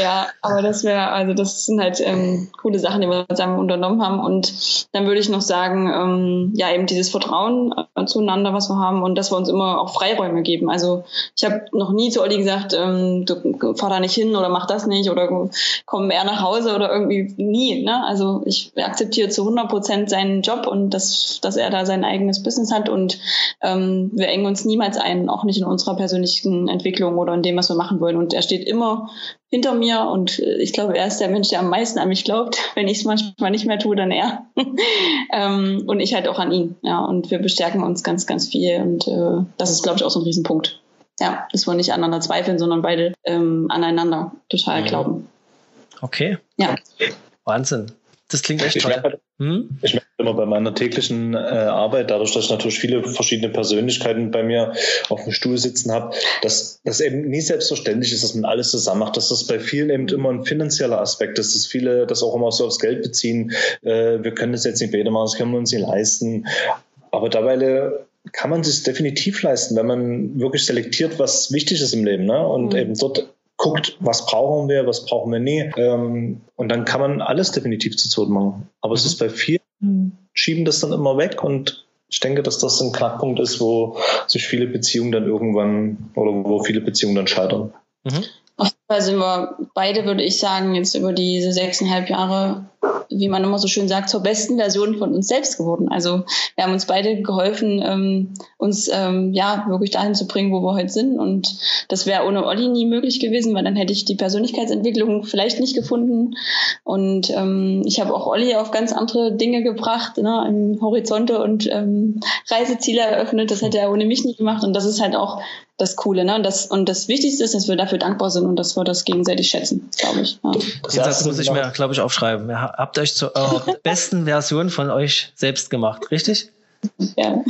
ja, aber das wäre, also das sind halt ähm, coole Sachen, die wir zusammen unternommen haben. Und dann würde ich noch sagen, ähm, ja, eben dieses Vertrauen äh, zueinander, was wir haben und dass wir uns immer auch Freiräume geben. Also ich habe noch nie zu Olli gesagt, ähm, du fahr da nicht hin oder mach das nicht oder komm eher nach Hause oder irgendwie nie. Ne? Also ich akzeptiere zu 100 Prozent seinen Job und dass, dass er da sein eigenes Business hat und ähm, wir engen uns niemals ein, auch nicht in unserer persönlichen Entwicklung oder in dem, was wir machen wollen. Und er steht immer hinter mir und äh, ich glaube, er ist der Mensch, der am meisten an mich glaubt. Wenn ich es manchmal nicht mehr tue, dann er. ähm, und ich halt auch an ihn. Ja, und wir bestärken uns ganz, ganz viel und äh, das ist, glaube ich, auch so ein Riesenpunkt. Ja, dass wir nicht aneinander zweifeln, sondern beide ähm, aneinander total mhm. glauben. Okay. Ja. Wahnsinn. Das klingt echt toll. Hm? Ich merke immer bei meiner täglichen äh, Arbeit, dadurch, dass ich natürlich viele verschiedene Persönlichkeiten bei mir auf dem Stuhl sitzen habe, dass das eben nie selbstverständlich ist, dass man alles zusammen macht, dass das bei vielen eben immer ein finanzieller Aspekt ist, dass viele das auch immer so aufs Geld beziehen. Äh, wir können das jetzt nicht beide machen, das können wir uns nicht leisten. Aber dabei kann man sich definitiv leisten, wenn man wirklich selektiert, was wichtig ist im Leben ne? und mhm. eben dort guckt, was brauchen wir, was brauchen wir nie. Ähm, und dann kann man alles definitiv zu zweit machen. Aber mhm. es ist bei vielen, schieben das dann immer weg und ich denke, dass das ein Knackpunkt ist, wo sich viele Beziehungen dann irgendwann oder wo viele Beziehungen dann scheitern. Mhm. Fall sind wir beide, würde ich sagen, jetzt über diese sechseinhalb Jahre wie man immer so schön sagt, zur besten Version von uns selbst geworden. Also wir haben uns beide geholfen, ähm, uns ähm, ja wirklich dahin zu bringen, wo wir heute sind. Und das wäre ohne Olli nie möglich gewesen, weil dann hätte ich die Persönlichkeitsentwicklung vielleicht nicht gefunden. Und ähm, ich habe auch Olli auf ganz andere Dinge gebracht, ne, im Horizonte und ähm, Reiseziele eröffnet. Das hätte er ohne mich nicht gemacht. Und das ist halt auch das Coole. Ne? Und, das, und das Wichtigste ist, dass wir dafür dankbar sind und dass wir das gegenseitig schätzen, glaube ich. Ja. Das, das muss ich mir, glaube ich, aufschreiben. Ihr habt euch zur besten Version von euch selbst gemacht, richtig? Ja.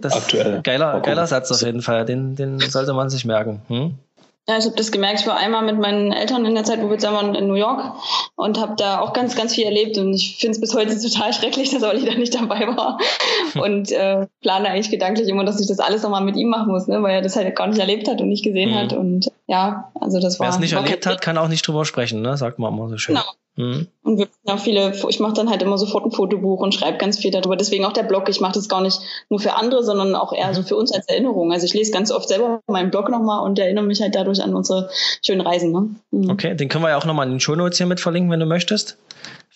Das Aktuell. Geiler, geiler Satz auf jeden Fall. Den, den sollte man sich merken. Hm? Ja, ich habe das gemerkt. Ich war einmal mit meinen Eltern in der Zeit, wo wir zusammen waren, in New York und habe da auch ganz, ganz viel erlebt. Und ich finde es bis heute total schrecklich, dass Olli da nicht dabei war. Und äh, plane eigentlich gedanklich immer, dass ich das alles nochmal mit ihm machen muss, ne? weil er das halt gar nicht erlebt hat und nicht gesehen mhm. hat. Und ja, also das war. Wer es nicht erlebt hat, kann auch nicht drüber sprechen, ne? sagt man immer so schön. Genau. Mhm. Und wir auch viele, ich mache dann halt immer sofort ein Fotobuch und schreibe ganz viel darüber. Deswegen auch der Blog. Ich mache das gar nicht nur für andere, sondern auch eher so für uns als Erinnerung. Also ich lese ganz oft selber meinen Blog nochmal und erinnere mich halt dadurch an unsere schönen Reisen. Ne? Mhm. Okay, den können wir ja auch nochmal in den Shownotes hier mit verlinken, wenn du möchtest.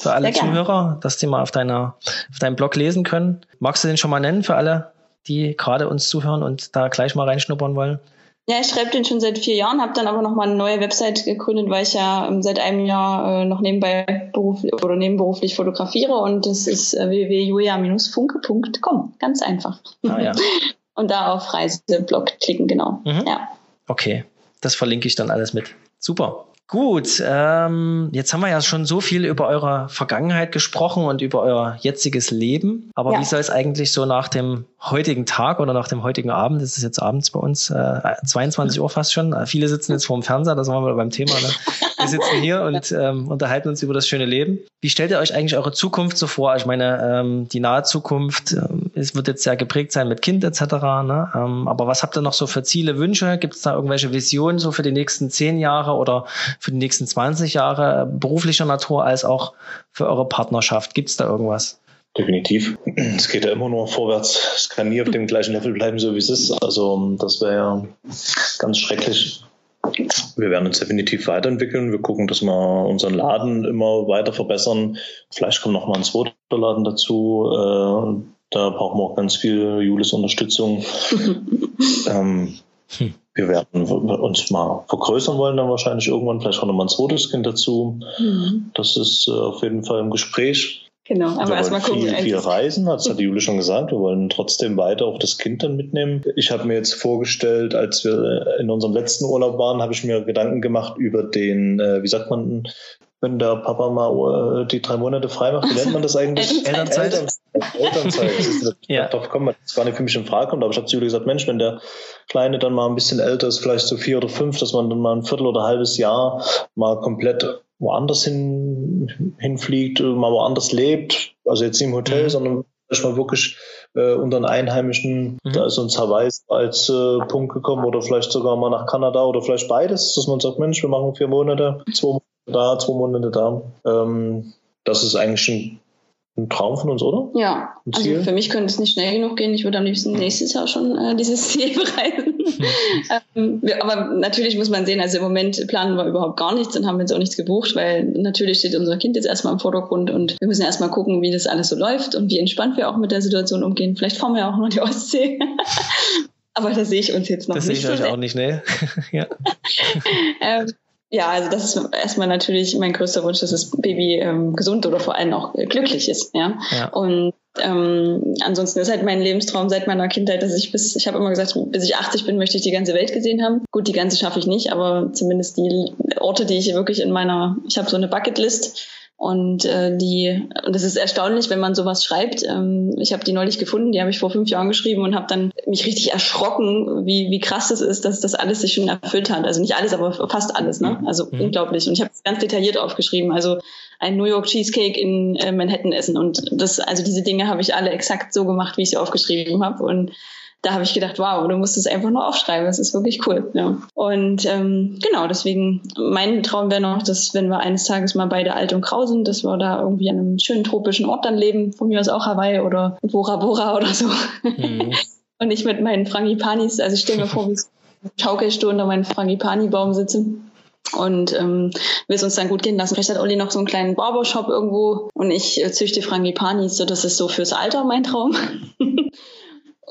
Für alle Zuhörer, dass die mal auf, deiner, auf deinem Blog lesen können. Magst du den schon mal nennen für alle, die gerade uns zuhören und da gleich mal reinschnuppern wollen? Ja, ich schreibe den schon seit vier Jahren, habe dann aber nochmal eine neue Website gegründet, weil ich ja ähm, seit einem Jahr äh, noch nebenbei beruflich oder nebenberuflich fotografiere und das ist äh, www.julia-funke.com. Ganz einfach. Ah, ja. und da auf Reiseblog klicken, genau. Mhm. Ja. Okay, das verlinke ich dann alles mit. Super. Gut, ähm, jetzt haben wir ja schon so viel über eure Vergangenheit gesprochen und über euer jetziges Leben. Aber ja. wie soll es eigentlich so nach dem heutigen Tag oder nach dem heutigen Abend, das ist jetzt abends bei uns, äh, 22 Uhr fast schon, viele sitzen jetzt vor dem Fernseher, das waren wir beim Thema. Ne? Wir sitzen hier und ähm, unterhalten uns über das schöne Leben. Wie stellt ihr euch eigentlich eure Zukunft so vor? Ich meine, ähm, die nahe Zukunft, ähm, es wird jetzt sehr geprägt sein mit Kind etc. Ne? Ähm, aber was habt ihr noch so für Ziele, Wünsche? Gibt es da irgendwelche Visionen so für die nächsten zehn Jahre oder für die nächsten 20 Jahre beruflicher Natur als auch für eure Partnerschaft? Gibt es da irgendwas? Definitiv. Es geht ja immer nur vorwärts. Es kann nie auf dem gleichen Level bleiben, so wie es ist. Also das wäre ja ganz schrecklich. Wir werden uns definitiv weiterentwickeln. Wir gucken, dass wir unseren Laden immer weiter verbessern. Vielleicht kommt noch mal ein zweiter Laden dazu. Äh, da brauchen wir auch ganz viel Julis Unterstützung. ähm, hm wir werden uns mal vergrößern wollen, dann wahrscheinlich irgendwann, vielleicht auch nochmal ein zweites Kind dazu. Mhm. Das ist äh, auf jeden Fall im Gespräch. Genau, aber erstmal gucken. Viel, viel reisen, hat die Jule schon gesagt. Wir wollen trotzdem weiter auch das Kind dann mitnehmen. Ich habe mir jetzt vorgestellt, als wir in unserem letzten Urlaub waren, habe ich mir Gedanken gemacht über den, äh, wie sagt man, wenn der Papa mal äh, die drei Monate frei macht, wie nennt man das eigentlich? Elternzeit. Elternzeit. Elternzeit. ja. Darauf kommen wir jetzt gar nicht für mich in Frage kommt, aber ich habe zu Julie gesagt, Mensch, wenn der Kleine dann mal ein bisschen älter ist, vielleicht so vier oder fünf, dass man dann mal ein Viertel oder ein halbes Jahr mal komplett woanders hin, hinfliegt, mal woanders lebt, also jetzt nicht im Hotel, mhm. sondern vielleicht mal wirklich äh, unter den Einheimischen, mhm. da ist uns Hawaii als äh, Punkt gekommen oder vielleicht sogar mal nach Kanada oder vielleicht beides, dass man sagt, Mensch, wir machen vier Monate, zwei Monate da, zwei Monate da. Ähm, das ist eigentlich ein, ein, Traum von uns, oder? Ja, also für mich könnte es nicht schnell genug gehen. Ich würde am liebsten nächstes Jahr schon äh, dieses Ziel bereisen. ähm, wir, aber natürlich muss man sehen, also im Moment planen wir überhaupt gar nichts und haben jetzt auch nichts gebucht, weil natürlich steht unser Kind jetzt erstmal im Vordergrund und wir müssen erstmal gucken, wie das alles so läuft und wie entspannt wir auch mit der Situation umgehen. Vielleicht fahren wir auch noch die Ostsee. Aber da sehe ich uns jetzt noch das nicht. Das sehe ich euch auch nicht, ne? ja. ähm, ja, also das ist erstmal natürlich mein größter Wunsch, dass das Baby ähm, gesund oder vor allem auch äh, glücklich ist. Ja. ja. Und ähm, ansonsten ist halt mein Lebenstraum seit meiner Kindheit, dass ich bis, ich habe immer gesagt, bis ich 80 bin, möchte ich die ganze Welt gesehen haben. Gut, die ganze schaffe ich nicht, aber zumindest die Orte, die ich wirklich in meiner, ich habe so eine Bucketlist und äh, die, und es ist erstaunlich, wenn man sowas schreibt. Ähm, ich habe die neulich gefunden, die habe ich vor fünf Jahren geschrieben und habe dann mich richtig erschrocken, wie, wie krass es ist, dass das alles sich schon erfüllt hat. Also nicht alles, aber fast alles, ne? Mhm. Also mhm. unglaublich. Und ich habe es ganz detailliert aufgeschrieben. Also ein New York Cheesecake in äh, Manhattan essen. Und das, also diese Dinge habe ich alle exakt so gemacht, wie ich sie aufgeschrieben habe. Und da habe ich gedacht, wow, du musst es einfach nur aufschreiben. Das ist wirklich cool. Ja. Und ähm, genau, deswegen, mein Traum wäre noch, dass wenn wir eines Tages mal beide alt und grau sind, dass wir da irgendwie an einem schönen tropischen Ort dann leben, von mir aus auch Hawaii oder Bora Bora oder so. Mhm. und ich mit meinen Frangipanis, also ich stelle mir vor, wie ich Schaukelstuhl unter meinem Frangipani-Baum sitze und ähm, will es uns dann gut gehen lassen. Vielleicht hat Olli noch so einen kleinen Barbershop irgendwo und ich äh, züchte Frangipanis, so das ist so fürs Alter mein Traum.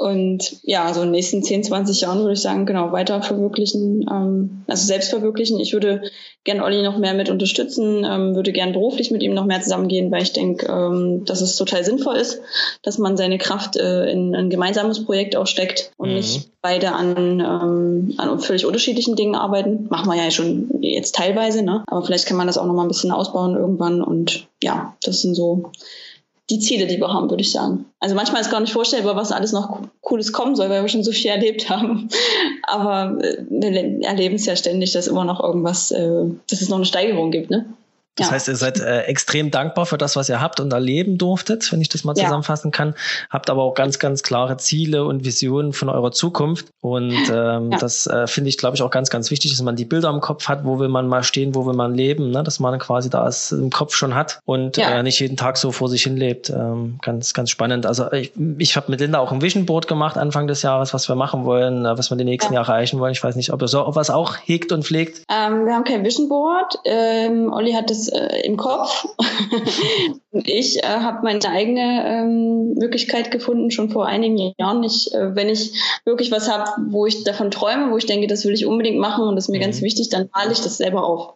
Und ja, so in den nächsten 10, 20 Jahren würde ich sagen, genau, weiter verwirklichen, ähm, also selbst verwirklichen. Ich würde gern Olli noch mehr mit unterstützen, ähm, würde gern beruflich mit ihm noch mehr zusammengehen, weil ich denke, ähm, dass es total sinnvoll ist, dass man seine Kraft äh, in ein gemeinsames Projekt auch steckt und mhm. nicht beide an, ähm, an völlig unterschiedlichen Dingen arbeiten. Machen wir ja schon jetzt teilweise, ne? Aber vielleicht kann man das auch noch mal ein bisschen ausbauen irgendwann und ja, das sind so die Ziele, die wir haben, würde ich sagen. Also manchmal ist gar nicht vorstellbar, was alles noch Cooles kommen soll, weil wir schon so viel erlebt haben. Aber äh, wir erleben es ja ständig, dass immer noch irgendwas, äh, dass es noch eine Steigerung gibt, ne? Das ja. heißt, ihr seid äh, extrem dankbar für das, was ihr habt und erleben durftet, wenn ich das mal zusammenfassen ja. kann. Habt aber auch ganz, ganz klare Ziele und Visionen von eurer Zukunft. Und ähm, ja. das äh, finde ich, glaube ich, auch ganz, ganz wichtig, dass man die Bilder im Kopf hat, wo will man mal stehen, wo will man leben, ne? dass man quasi da es im Kopf schon hat und äh, nicht jeden Tag so vor sich hin lebt. Ähm, ganz, ganz spannend. Also ich, ich habe mit Linda auch ein Vision Board gemacht Anfang des Jahres, was wir machen wollen, äh, was wir die nächsten Jahre erreichen wollen. Ich weiß nicht, ob ihr so was auch hegt und pflegt. Ähm, wir haben kein Vision Board. Ähm, Olli hat das äh, im Kopf. ich äh, habe meine eigene ähm, Möglichkeit gefunden, schon vor einigen Jahren. Ich, äh, wenn ich wirklich was habe, wo ich davon träume, wo ich denke, das will ich unbedingt machen und das ist mir mhm. ganz wichtig, dann male ich das selber auf.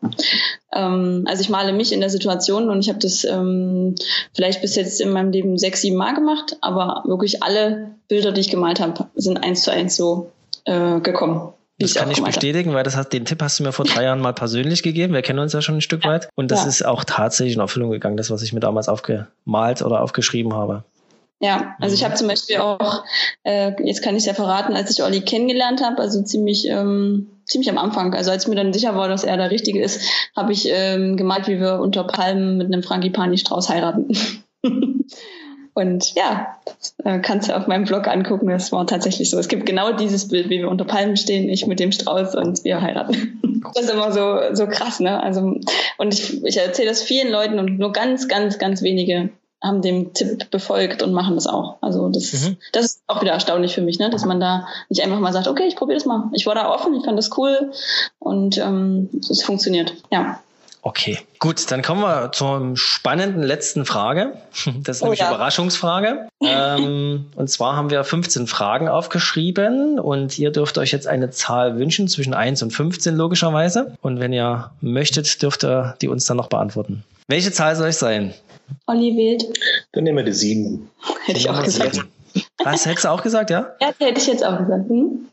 Ähm, also ich male mich in der Situation und ich habe das ähm, vielleicht bis jetzt in meinem Leben sechs, sieben Mal gemacht, aber wirklich alle Bilder, die ich gemalt habe, sind eins zu eins so äh, gekommen. Das kann ich bestätigen, weil das hast, den Tipp hast du mir vor drei Jahren mal persönlich gegeben. Wir kennen uns ja schon ein Stück weit. Und das ja. ist auch tatsächlich in Erfüllung gegangen, das, was ich mir damals aufgemalt oder aufgeschrieben habe. Ja, also ich mhm. habe zum Beispiel auch, äh, jetzt kann ich es ja verraten, als ich Olli kennengelernt habe, also ziemlich, ähm, ziemlich am Anfang, also als mir dann sicher war, dass er der Richtige ist, habe ich ähm, gemalt, wie wir unter Palmen mit einem Frangipani-Strauß heiraten. Und ja, äh, kannst du auf meinem Blog angucken. Das war tatsächlich so. Es gibt genau dieses Bild, wie wir unter Palmen stehen, ich mit dem Strauß und wir heiraten. Das ist immer so, so krass, ne? Also, und ich, ich erzähle das vielen Leuten und nur ganz, ganz, ganz wenige haben dem Tipp befolgt und machen das auch. Also das, mhm. das ist auch wieder erstaunlich für mich, ne? dass man da nicht einfach mal sagt, okay, ich probiere das mal. Ich war da offen, ich fand das cool und ähm, es funktioniert. Ja. Okay, gut, dann kommen wir zur spannenden letzten Frage. Das ist oh, nämlich ja. Überraschungsfrage. ähm, und zwar haben wir 15 Fragen aufgeschrieben und ihr dürft euch jetzt eine Zahl wünschen, zwischen 1 und 15 logischerweise. Und wenn ihr möchtet, dürft ihr die uns dann noch beantworten. Welche Zahl soll es sein? Olli wählt. Dann nehmen wir die 7. Hätte ich auch gesagt. Was hättest du auch gesagt, ja? Ja, hätte ich jetzt auch gesagt. Hm?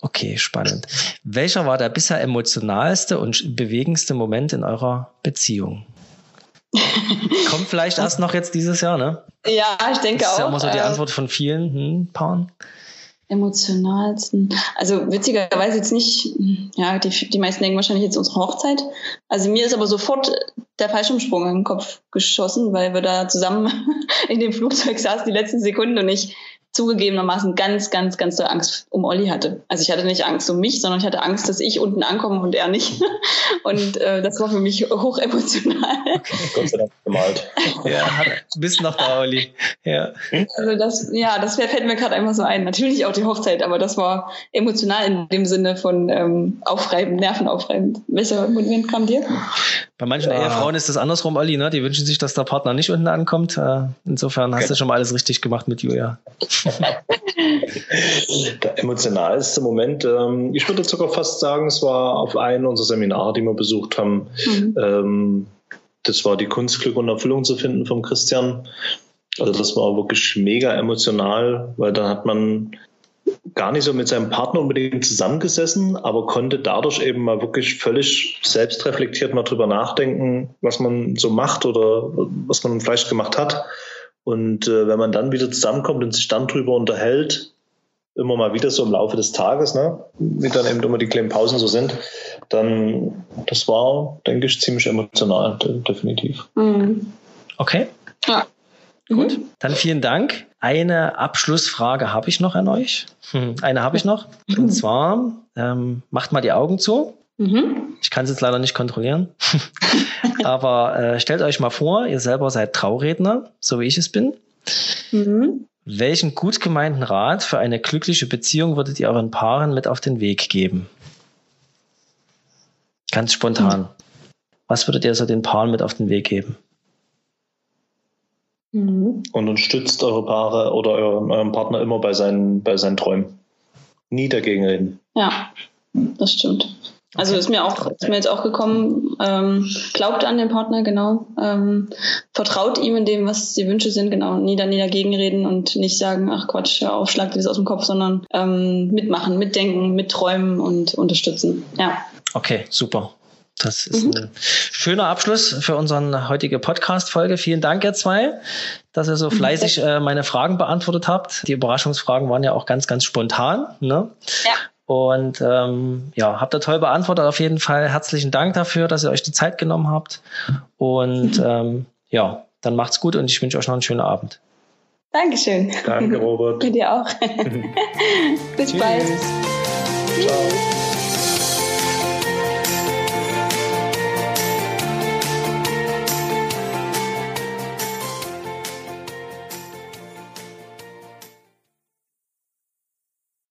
Okay, spannend. Welcher war der bisher emotionalste und bewegendste Moment in eurer Beziehung? Kommt vielleicht erst noch jetzt dieses Jahr, ne? Ja, ich denke auch. Das ist ja immer so die äh, Antwort von vielen hm, Paaren. Emotionalsten. Also witzigerweise jetzt nicht, ja, die, die meisten denken wahrscheinlich jetzt unsere Hochzeit. Also mir ist aber sofort der Fallschirmsprung in den Kopf geschossen, weil wir da zusammen in dem Flugzeug saßen die letzten Sekunden und ich zugegebenermaßen ganz, ganz, ganz doll Angst um Olli hatte. Also ich hatte nicht Angst um mich, sondern ich hatte Angst, dass ich unten ankomme und er nicht. Und äh, das war für mich hoch emotional. Okay. Gott sei Dank gemalt. Ja, du bist noch da, Olli. Ja. Also das, ja, das fällt mir gerade einfach so ein. Natürlich auch die Hochzeit, aber das war emotional in dem Sinne von ähm, aufreibend, nervenaufreibend. Welcher Moment kam dir? Bei manchen ja. Ehefrauen ist das andersrum, Olli, ne? Die wünschen sich, dass der Partner nicht unten ankommt. Äh, insofern hast okay. du schon mal alles richtig gemacht mit Julia. Der emotionalste Moment, ähm, ich würde sogar fast sagen, es war auf einem unserer Seminare, die wir besucht haben. Mhm. Ähm, das war die Kunst, Glück und Erfüllung zu finden vom Christian. Also das war wirklich mega emotional, weil dann hat man gar nicht so mit seinem Partner unbedingt zusammengesessen, aber konnte dadurch eben mal wirklich völlig selbstreflektiert mal drüber nachdenken, was man so macht oder was man vielleicht gemacht hat. Und äh, wenn man dann wieder zusammenkommt und sich dann drüber unterhält, immer mal wieder so im Laufe des Tages, ne, wie dann eben immer die kleinen Pausen so sind, dann das war, denke ich, ziemlich emotional, definitiv. Mhm. Okay. Ja. Gut, dann vielen Dank. Eine Abschlussfrage habe ich noch an euch. Hm, eine habe ich noch. Und zwar, ähm, macht mal die Augen zu. Mhm. Ich kann es jetzt leider nicht kontrollieren. Aber äh, stellt euch mal vor, ihr selber seid Trauredner, so wie ich es bin. Mhm. Welchen gut gemeinten Rat für eine glückliche Beziehung würdet ihr euren Paaren mit auf den Weg geben? Ganz spontan. Mhm. Was würdet ihr so den Paaren mit auf den Weg geben? Mhm. Und unterstützt eure Paare oder euren, euren Partner immer bei seinen, bei seinen Träumen. Nie dagegen reden. Ja, das stimmt. Also ist mir auch ist mir jetzt auch gekommen, ähm, glaubt an den Partner, genau. Ähm, vertraut ihm in dem, was die Wünsche sind, genau. Nie, da, nie dagegen reden und nicht sagen, ach Quatsch, hör auf, schlag dir das aus dem Kopf, sondern ähm, mitmachen, mitdenken, mitträumen und unterstützen. Ja. Okay, super. Das ist mhm. ein schöner Abschluss für unsere heutige Podcast-Folge. Vielen Dank, ihr zwei, dass ihr so mhm. fleißig äh, meine Fragen beantwortet habt. Die Überraschungsfragen waren ja auch ganz, ganz spontan. Ne? Ja. Und ähm, ja, habt ihr toll beantwortet. Auf jeden Fall herzlichen Dank dafür, dass ihr euch die Zeit genommen habt. Und ähm, ja, dann macht's gut und ich wünsche euch noch einen schönen Abend. Dankeschön. Danke, Robert. Bei dir auch. Bis Tschüss. bald. Ciao.